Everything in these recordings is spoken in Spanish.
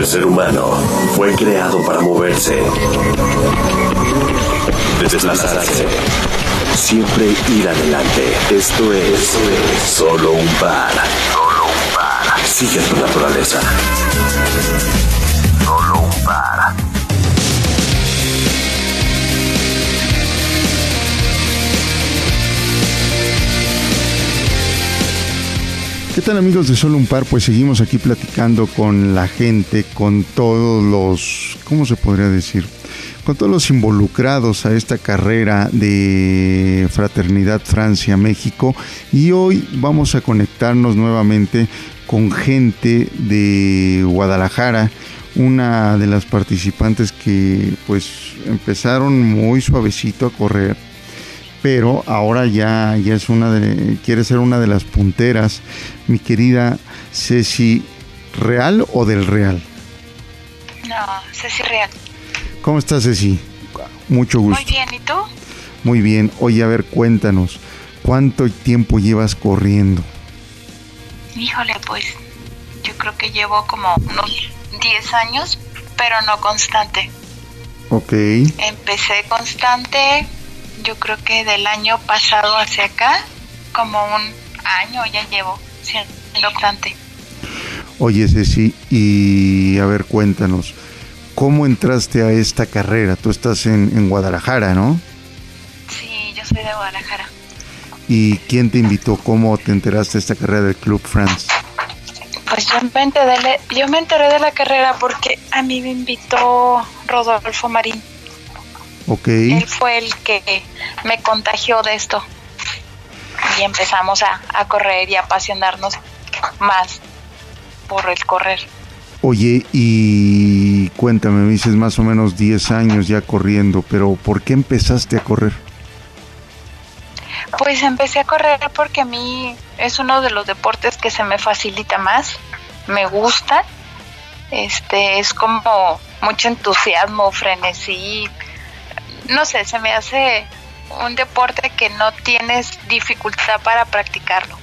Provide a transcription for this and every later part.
El ser humano fue creado para moverse, desplazarse, siempre ir adelante. Esto es, solo un par. Solo un par. Sigue tu naturaleza. ¿Qué tal amigos de Solo un Par? Pues seguimos aquí platicando con la gente, con todos los, ¿cómo se podría decir? Con todos los involucrados a esta carrera de Fraternidad Francia-México y hoy vamos a conectarnos nuevamente con gente de Guadalajara, una de las participantes que pues empezaron muy suavecito a correr pero ahora ya, ya es una de, quiere ser una de las punteras, mi querida Ceci, ¿real o del Real? No, Ceci Real. ¿Cómo estás, Ceci? Mucho gusto. Muy bien, ¿y tú? Muy bien. Oye, a ver, cuéntanos, ¿cuánto tiempo llevas corriendo? Híjole, pues yo creo que llevo como unos 10 años, pero no constante. Ok. Empecé constante yo creo que del año pasado hacia acá, como un año ya llevo siendo constante. Oye, Ceci, y a ver, cuéntanos, ¿cómo entraste a esta carrera? Tú estás en, en Guadalajara, ¿no? Sí, yo soy de Guadalajara. ¿Y quién te invitó? ¿Cómo te enteraste de esta carrera del Club France? Pues yo me, enteré, yo me enteré de la carrera porque a mí me invitó Rodolfo Marín. Ok. Él fue el que me contagió de esto. Y empezamos a, a correr y a apasionarnos más por el correr. Oye, y cuéntame, me dices más o menos 10 años ya corriendo, pero ¿por qué empezaste a correr? Pues empecé a correr porque a mí es uno de los deportes que se me facilita más, me gusta, este es como mucho entusiasmo, frenesí, no sé, se me hace un deporte que no tienes dificultad para practicarlo.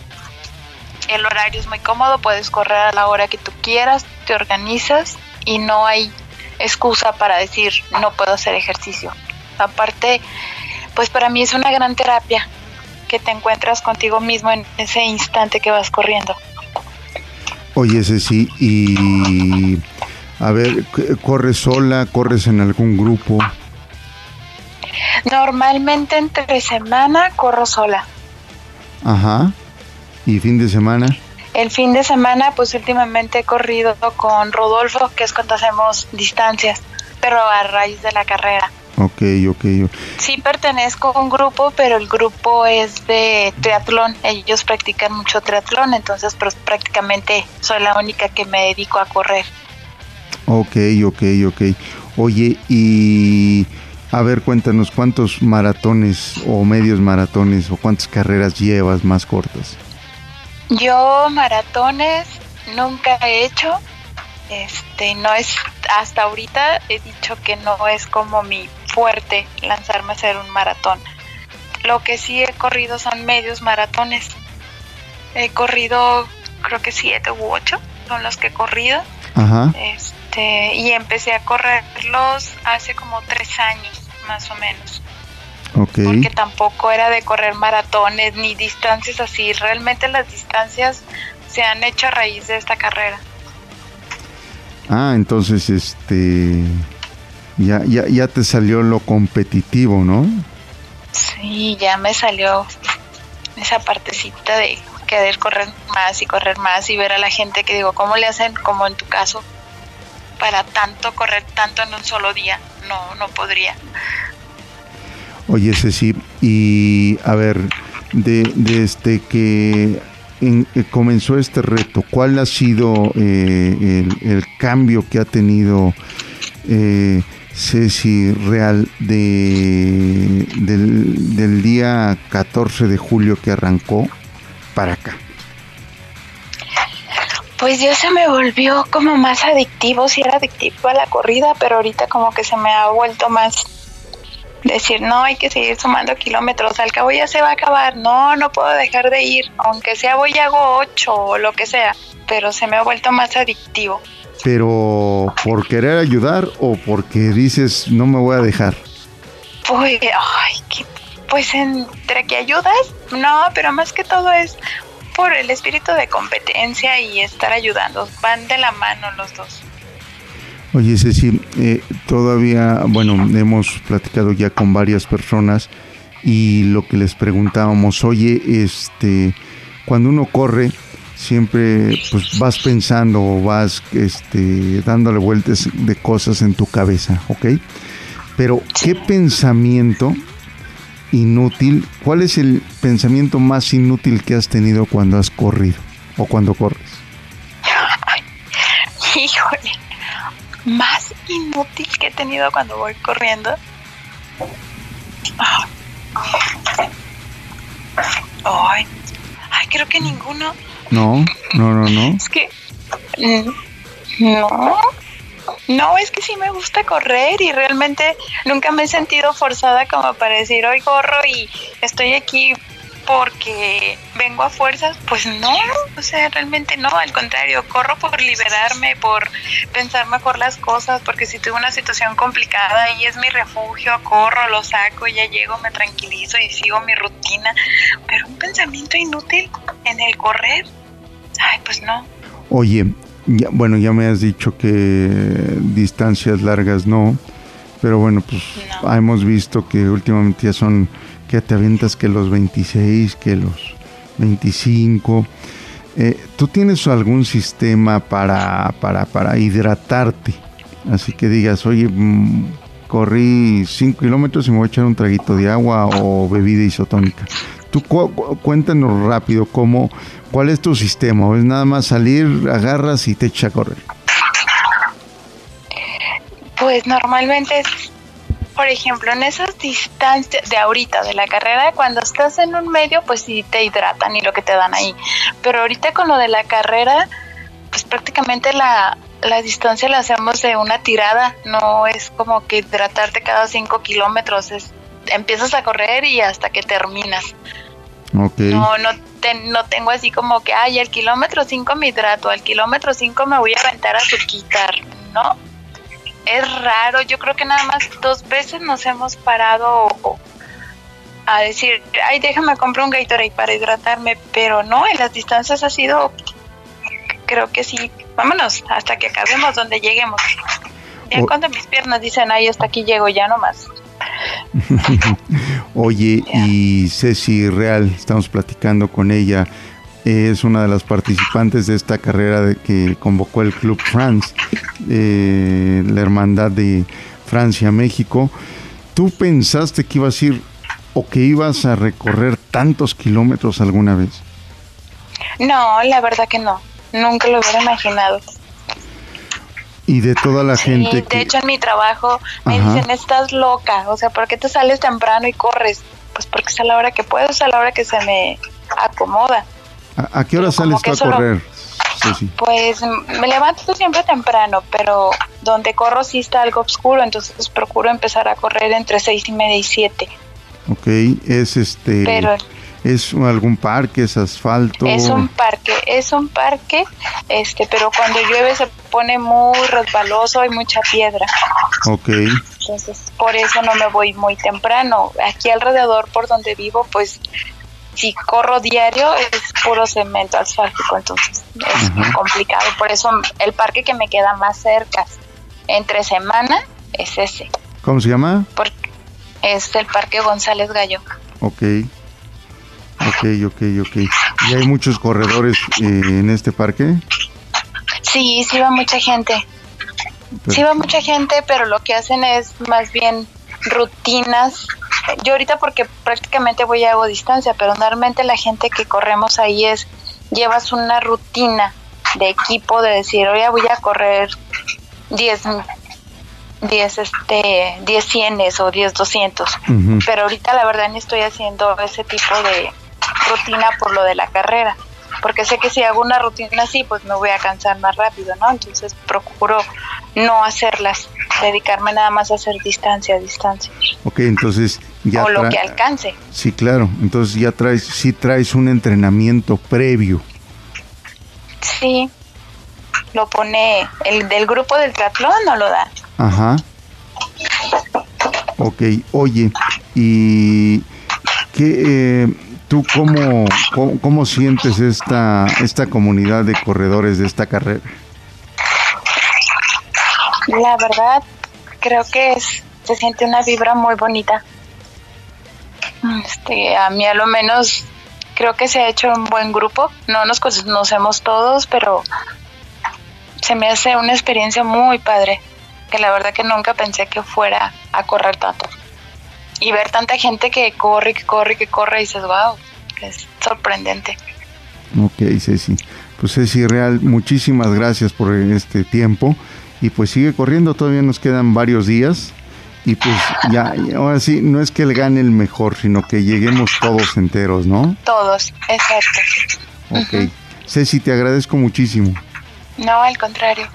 El horario es muy cómodo, puedes correr a la hora que tú quieras, te organizas y no hay excusa para decir no puedo hacer ejercicio. Aparte, pues para mí es una gran terapia que te encuentras contigo mismo en ese instante que vas corriendo. Oye, Ceci, y a ver, ¿corres sola? ¿Corres en algún grupo? Normalmente entre semana corro sola. Ajá. ¿Y fin de semana? El fin de semana, pues últimamente he corrido con Rodolfo, que es cuando hacemos distancias, pero a raíz de la carrera. Ok, ok. Sí pertenezco a un grupo, pero el grupo es de triatlón. Ellos practican mucho triatlón, entonces pues, prácticamente soy la única que me dedico a correr. Ok, ok, ok. Oye, y a ver, cuéntanos cuántos maratones o medios maratones o cuántas carreras llevas más cortas. Yo maratones nunca he hecho. Este, no es hasta ahorita he dicho que no es como mi fuerte lanzarme a hacer un maratón. Lo que sí he corrido son medios maratones. He corrido creo que siete u ocho son los que he corrido. Ajá. Este, y empecé a correrlos hace como tres años, más o menos. Porque tampoco era de correr maratones ni distancias así. Realmente las distancias se han hecho a raíz de esta carrera. Ah, entonces este ya, ya, ya te salió lo competitivo, ¿no? Sí, ya me salió esa partecita de querer correr más y correr más y ver a la gente que digo, ¿cómo le hacen como en tu caso para tanto correr tanto en un solo día? No, no podría. Oye, Ceci, y a ver, de, desde que en- eh, comenzó este reto, ¿cuál ha sido eh, el, cambio que ha tenido eh, Ceci Real de, del, del día 14 de julio que arrancó para acá? Pues ya se me volvió como más adictivo, sí era adictivo a la corrida, pero ahorita como que se me ha vuelto más decir, no, hay que seguir sumando kilómetros, al cabo ya se va a acabar, no, no puedo dejar de ir, aunque sea voy y hago ocho o lo que sea, pero se me ha vuelto más adictivo. pero por querer ayudar o porque dices no me voy a dejar. Pues, ay, pues entre que ayudas, no, pero más que todo es por el espíritu de competencia y estar ayudando. Van de la mano los dos. Oye, Ceci, eh, todavía, bueno, hemos platicado ya con varias personas y lo que les preguntábamos, oye, este, cuando uno corre, siempre pues vas pensando o vas este, dándole vueltas de cosas en tu cabeza, ¿ok? Pero, ¿qué pensamiento inútil, cuál es el pensamiento más inútil que has tenido cuando has corrido o cuando corres? híjole, más inútil que he tenido cuando voy corriendo. Ay, ay, creo que ninguno. No, no, no, no. Es que mm, no. No, es que sí me gusta correr y realmente nunca me he sentido forzada como para decir hoy corro y estoy aquí porque vengo a fuerzas, pues no, o sea, realmente no, al contrario, corro por liberarme, por pensar mejor las cosas, porque si tengo una situación complicada y es mi refugio, corro, lo saco, ya llego, me tranquilizo y sigo mi rutina, pero un pensamiento inútil en el correr, ay, pues no. Oye, ya, bueno, ya me has dicho que distancias largas no, pero bueno, pues hemos visto que últimamente ya son que te avientas que los 26, que los 25. Eh, ¿Tú tienes algún sistema para, para, para hidratarte? Así que digas, oye, mm, corrí 5 kilómetros y me voy a echar un traguito de agua o bebida isotónica. Tú cuéntanos rápido cómo, cuál es tu sistema. ¿O es nada más salir, agarras y te echas a correr? Pues normalmente es por ejemplo, en esas distancias de ahorita de la carrera, cuando estás en un medio, pues sí te hidratan y lo que te dan ahí. Pero ahorita con lo de la carrera, pues prácticamente la, la distancia la hacemos de una tirada, no es como que hidratarte cada cinco kilómetros, es, empiezas a correr y hasta que terminas. No, no, no tengo así como que, ay, al kilómetro 5 me hidrato, al kilómetro 5 me voy a aventar a su quitar, ¿no? es raro. Yo creo que nada más dos veces nos hemos parado a decir, ay, déjame comprar un Gatorade para hidratarme, pero no, en las distancias ha sido, creo que sí, vámonos, hasta que acabemos donde lleguemos. Ya cuando mis piernas dicen, ay, hasta aquí llego, ya no más. Oye, y Ceci Real, estamos platicando con ella, es una de las participantes de esta carrera de que convocó el Club France, eh, la hermandad de Francia-México. ¿Tú pensaste que ibas a ir o que ibas a recorrer tantos kilómetros alguna vez? No, la verdad que no. Nunca lo hubiera imaginado. Y de toda la gente que... De hecho, en mi trabajo me dicen, estás loca. O sea, ¿por qué te sales temprano y corres? Pues porque es a la hora que puedo, es a la hora que se me acomoda. ¿A, qué hora sales tú a correr? Pues me levanto siempre temprano, pero donde corro sí está algo oscuro, entonces procuro empezar a correr entre seis y media y siete. Ok, es este... ¿Es algún parque? ¿Es asfalto? Es un parque, es un parque, este, pero cuando llueve se pone muy resbaloso, y mucha piedra. Ok. Entonces, por eso no me voy muy temprano. Aquí alrededor, por donde vivo, pues si corro diario es puro cemento asfáltico, entonces es complicado. Por eso el parque que me queda más cerca entre semana es ese. ¿Cómo se llama? Porque es el Parque González Gallo. Ok. Ok, ok, ok. ¿Y hay muchos corredores eh, en este parque? Sí, sí va mucha gente. Sí va mucha gente, pero lo que hacen es más bien rutinas. Yo ahorita porque prácticamente voy a hago distancia, pero normalmente la gente que corremos ahí es, llevas una rutina de equipo de decir, hoy voy a correr 10 10 este 10 cienes o 10 200 pero ahorita la verdad ni estoy haciendo ese tipo de rutina por lo de la carrera porque sé que si hago una rutina así pues me voy a cansar más rápido no entonces procuro no hacerlas dedicarme nada más a hacer distancia distancia Ok, entonces ya o lo que alcance. Sí, claro. Entonces ya traes, sí traes un entrenamiento previo. Sí. lo pone el del grupo del triatlón, no lo da. Ajá. Ok, oye, ¿y qué, eh, tú cómo, cómo, sientes esta, esta comunidad de corredores de esta carrera? La verdad, creo que es, se siente una vibra muy bonita. Este, a mí a lo menos creo que se ha hecho un buen grupo. No nos conocemos todos, pero se me hace una experiencia muy padre que la verdad que nunca pensé que fuera a correr tanto. Y ver tanta gente que corre, que corre, que corre, y dices, wow, es sorprendente. Ok, Ceci. Pues Ceci Real, muchísimas gracias por este tiempo. Y pues sigue corriendo, todavía nos quedan varios días. Y pues ya, ahora sí, no es que le gane el mejor, sino que lleguemos todos enteros, ¿no? Todos, exacto. Ok. Ceci, te agradezco muchísimo. No, al contrario.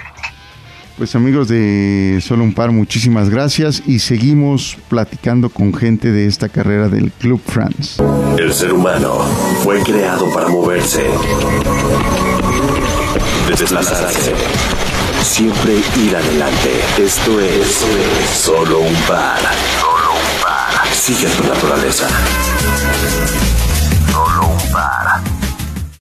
Pues amigos de Solo un Par, muchísimas gracias y seguimos platicando con gente de esta carrera del Club France. El ser humano fue creado para moverse, desplazarse, siempre ir adelante. Esto es Solo un Par. Solo un Par. Sigue tu naturaleza.